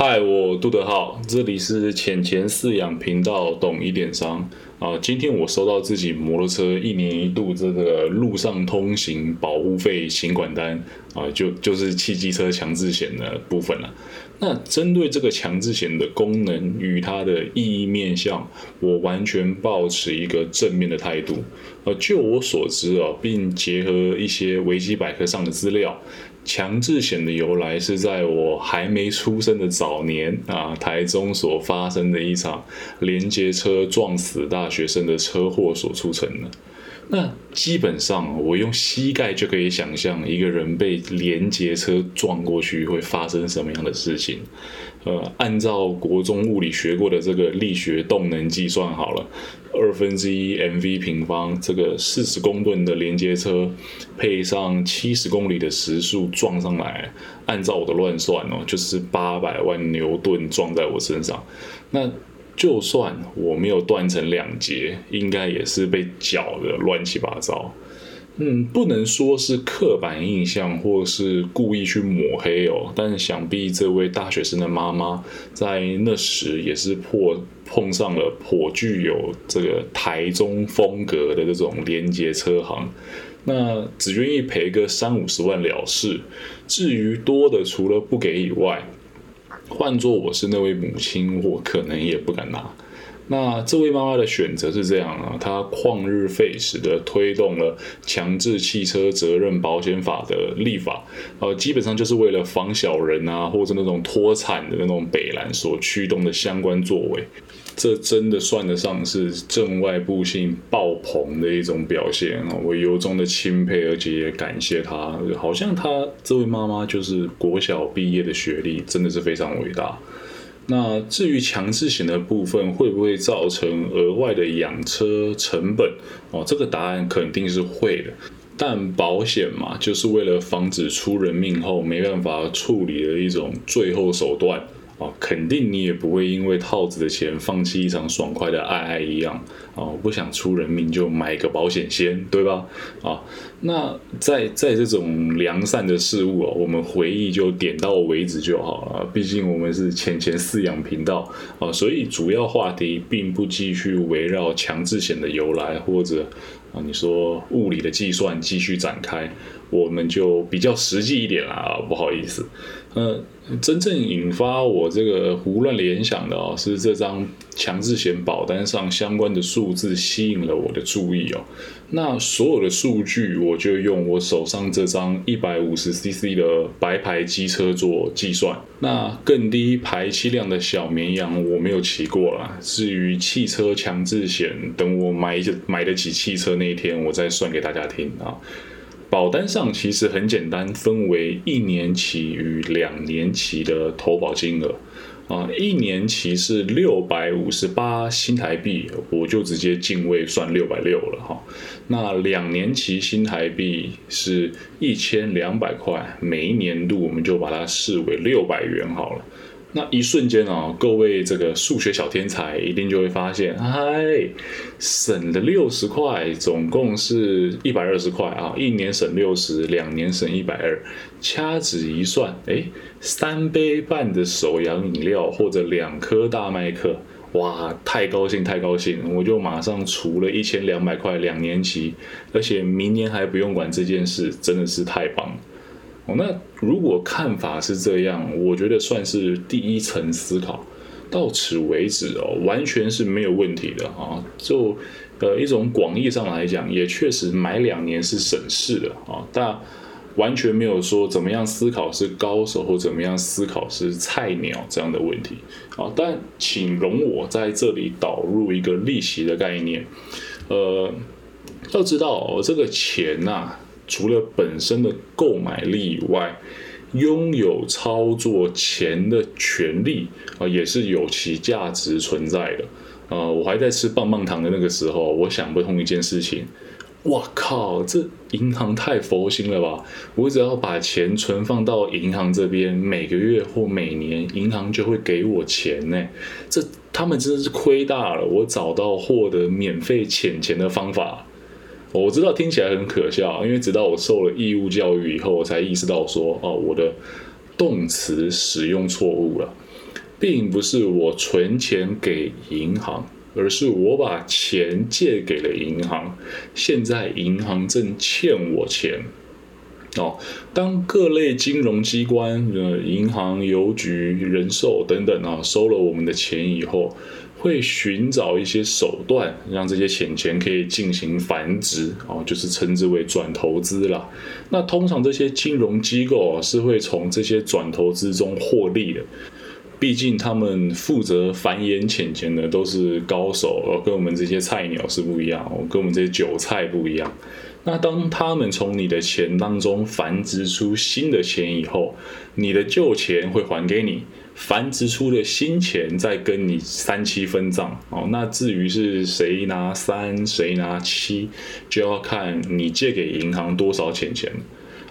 嗨，我杜德浩，这里是浅钱饲养频道，懂一点商啊。今天我收到自己摩托车一年一度这个路上通行保护费行管单啊，就就是汽机车强制险的部分了。那针对这个强制险的功能与它的意义面向，我完全保持一个正面的态度。呃，就我所知啊，并结合一些维基百科上的资料。强制险的由来是在我还没出生的早年啊，台中所发生的一场连接车撞死大学生的车祸所促成的。那基本上，我用膝盖就可以想象一个人被连接车撞过去会发生什么样的事情。呃，按照国中物理学过的这个力学动能计算好了，二分之一 mv 平方，这个四十公吨的连接车配上七十公里的时速撞上来，按照我的乱算哦，就是八百万牛顿撞在我身上。那就算我没有断成两截，应该也是被搅的乱七八糟。嗯，不能说是刻板印象，或是故意去抹黑哦。但想必这位大学生的妈妈在那时也是破碰上了颇具有这个台中风格的这种连接车行，那只愿意赔个三五十万了事。至于多的，除了不给以外，换做我是那位母亲，我可能也不敢拿。那这位妈妈的选择是这样啊，她旷日费时的推动了强制汽车责任保险法的立法，呃，基本上就是为了防小人啊，或者那种脱产的那种北兰所驱动的相关作为，这真的算得上是正外部性爆棚的一种表现啊！我由衷的钦佩，而且也感谢她，好像她这位妈妈就是国小毕业的学历，真的是非常伟大。那至于强制险的部分会不会造成额外的养车成本？哦，这个答案肯定是会的。但保险嘛，就是为了防止出人命后没办法处理的一种最后手段。哦，肯定你也不会因为套子的钱放弃一场爽快的爱爱一样，哦，不想出人命就买个保险先，对吧？啊，那在在这种良善的事物哦，我们回忆就点到为止就好了。毕竟我们是浅浅饲养频道啊，所以主要话题并不继续围绕强制险的由来或者啊你说物理的计算继续展开，我们就比较实际一点啦啊，不好意思。呃，真正引发我这个胡乱联想的哦，是这张强制险保单上相关的数字吸引了我的注意哦。那所有的数据，我就用我手上这张一百五十 CC 的白牌机车做计算。那更低排气量的小绵羊我没有骑过了。至于汽车强制险，等我买买得起汽车那一天，我再算给大家听啊。保单上其实很简单，分为一年期与两年期的投保金额啊。一年期是六百五十八新台币，我就直接进位算六百六了哈。那两年期新台币是一千两百块，每一年度我们就把它视为六百元好了。那一瞬间啊，各位这个数学小天才一定就会发现，嗨，省了六十块，总共是一百二十块啊！一年省六十，两年省一百二，掐指一算，哎，三杯半的手摇饮料或者两颗大麦克，哇，太高兴太高兴！我就马上除了一千两百块两年期，而且明年还不用管这件事，真的是太棒了。那如果看法是这样，我觉得算是第一层思考，到此为止哦，完全是没有问题的啊。就呃一种广义上来讲，也确实买两年是省事的啊，但完全没有说怎么样思考是高手或怎么样思考是菜鸟这样的问题啊。但请容我在这里导入一个利息的概念，呃，要知道哦这个钱呐。除了本身的购买力以外，拥有操作钱的权利啊，也是有其价值存在的。呃，我还在吃棒棒糖的那个时候，我想不通一件事情。哇靠，这银行太佛心了吧！我只要把钱存放到银行这边，每个月或每年，银行就会给我钱呢。这他们真的是亏大了。我找到获得免费钱钱的方法。我知道听起来很可笑，因为直到我受了义务教育以后，我才意识到说，哦，我的动词使用错误了。并不是我存钱给银行，而是我把钱借给了银行，现在银行正欠我钱。哦，当各类金融机关，呃，银行、邮局、人寿等等啊，收了我们的钱以后，会寻找一些手段，让这些钱钱可以进行繁殖，哦，就是称之为转投资啦。那通常这些金融机构啊，是会从这些转投资中获利的。毕竟他们负责繁衍钱钱的都是高手，哦，跟我们这些菜鸟是不一样，跟我们这些韭菜不一样。那当他们从你的钱当中繁殖出新的钱以后，你的旧钱会还给你，繁殖出的新钱再跟你三七分账哦。那至于是谁拿三，谁拿七，就要看你借给银行多少钱钱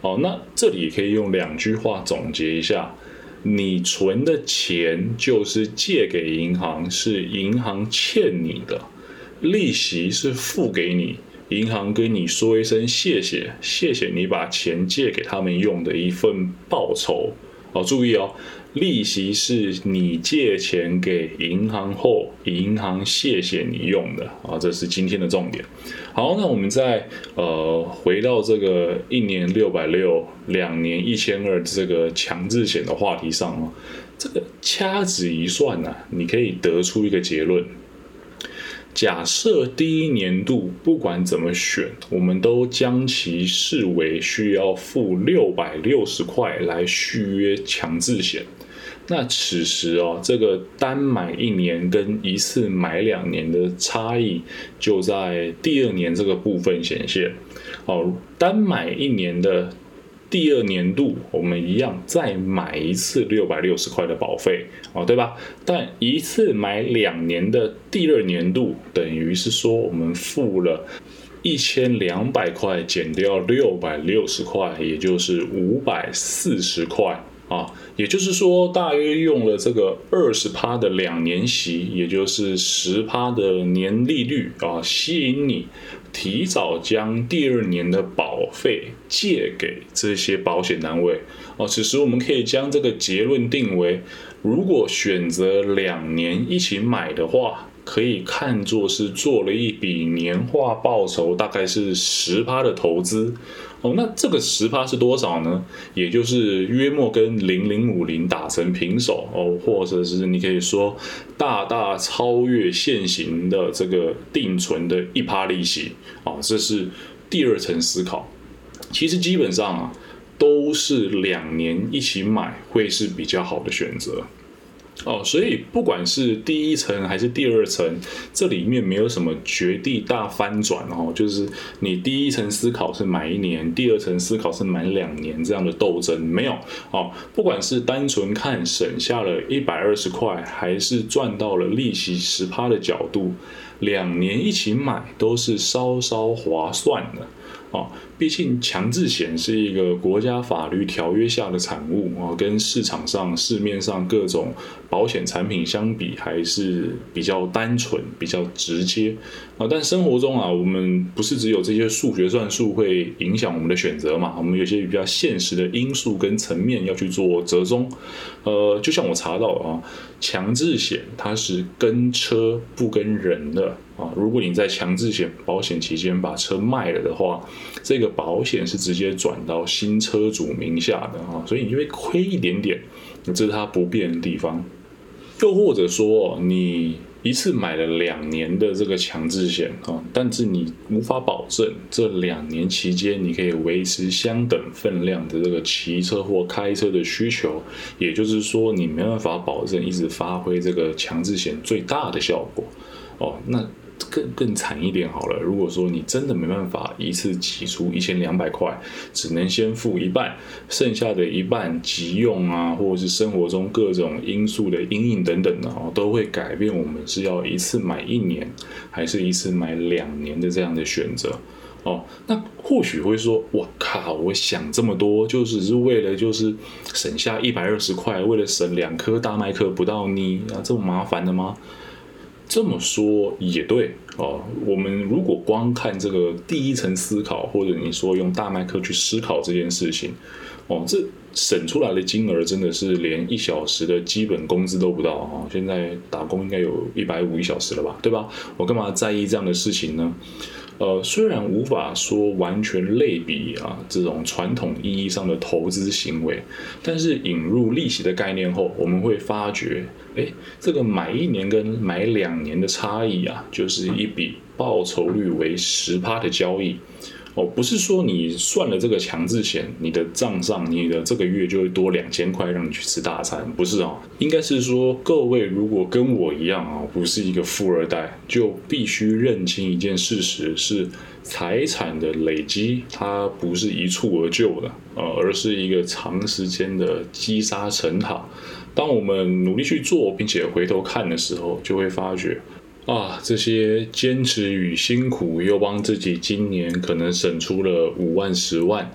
哦。那这里可以用两句话总结一下：你存的钱就是借给银行，是银行欠你的，利息是付给你。银行跟你说一声谢谢，谢谢你把钱借给他们用的一份报酬。哦，注意哦，利息是你借钱给银行后，银行谢谢你用的啊，这是今天的重点。好，那我们再呃回到这个一年六百六，两年一千二这个强制险的话题上啊，这个掐指一算呢，你可以得出一个结论。假设第一年度不管怎么选，我们都将其视为需要付六百六十块来续约强制险。那此时哦，这个单买一年跟一次买两年的差异就在第二年这个部分显现。哦，单买一年的。第二年度我们一样再买一次六百六十块的保费哦，对吧？但一次买两年的第二年度，等于是说我们付了一千两百块减掉六百六十块，也就是五百四十块啊。也就是说，大约用了这个二十趴的两年息，也就是十趴的年利率啊，吸引你。提早将第二年的保费借给这些保险单位哦。此时我们可以将这个结论定为：如果选择两年一起买的话，可以看作是做了一笔年化报酬，大概是十趴的投资。哦，那这个十趴是多少呢？也就是约莫跟零零五零打成平手哦，或者是你可以说大大超越现行的这个定存的一趴利息哦，这是第二层思考。其实基本上啊，都是两年一起买会是比较好的选择。哦，所以不管是第一层还是第二层，这里面没有什么绝地大翻转哦，就是你第一层思考是买一年，第二层思考是买两年这样的斗争没有哦。不管是单纯看省下了一百二十块，还是赚到了利息十趴的角度，两年一起买都是稍稍划算的。啊，毕竟强制险是一个国家法律条约下的产物啊，跟市场上市面上各种保险产品相比，还是比较单纯、比较直接啊。但生活中啊，我们不是只有这些数学算术会影响我们的选择嘛？我们有些比较现实的因素跟层面要去做折中。呃，就像我查到啊，强制险它是跟车不跟人的。啊，如果你在强制险保险期间把车卖了的话，这个保险是直接转到新车主名下的啊，所以你就会亏一点点，这是它不变的地方。又或者说，你一次买了两年的这个强制险啊，但是你无法保证这两年期间你可以维持相等分量的这个骑车或开车的需求，也就是说，你没办法保证一直发挥这个强制险最大的效果哦，那。更更惨一点好了，如果说你真的没办法一次挤出一千两百块，只能先付一半，剩下的一半急用啊，或者是生活中各种因素的阴影等等的哦，都会改变我们是要一次买一年，还是一次买两年的这样的选择哦。那或许会说，我靠，我想这么多，就只是为了就是省下一百二十块，为了省两颗大麦克不到你啊，这么麻烦的吗？这么说也对哦。我们如果光看这个第一层思考，或者你说用大麦克去思考这件事情，哦，这省出来的金额真的是连一小时的基本工资都不到啊！现在打工应该有一百五一小时了吧，对吧？我干嘛在意这样的事情呢？呃，虽然无法说完全类比啊，这种传统意义上的投资行为，但是引入利息的概念后，我们会发觉，哎，这个买一年跟买两年的差异啊，就是一笔报酬率为十趴的交易。哦，不是说你算了这个强制险，你的账上你的这个月就会多两千块让你去吃大餐，不是哦，应该是说各位如果跟我一样啊，不是一个富二代，就必须认清一件事实，是财产的累积它不是一蹴而就的，呃，而是一个长时间的积沙成塔。当我们努力去做，并且回头看的时候，就会发觉。啊，这些坚持与辛苦，又帮自己今年可能省出了五万、十万，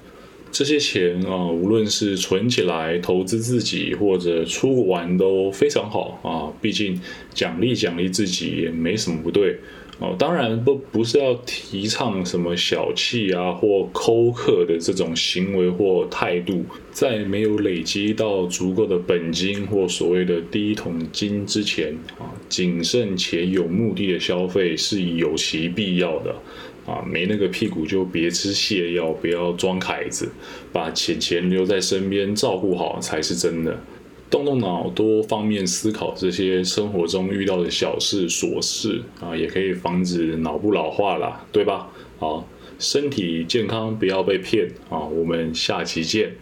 这些钱啊，无论是存起来投资自己，或者出玩都非常好啊。毕竟奖励奖励自己也没什么不对。哦，当然不不是要提倡什么小气啊或抠客的这种行为或态度，在没有累积到足够的本金或所谓的第一桶金之前啊，谨慎且有目的的消费是有其必要的啊，没那个屁股就别吃泻药，不要装凯子，把钱钱留在身边照顾好才是真的。动动脑，多方面思考这些生活中遇到的小事琐事啊，也可以防止脑部老化啦，对吧？好，身体健康，不要被骗啊！我们下期见。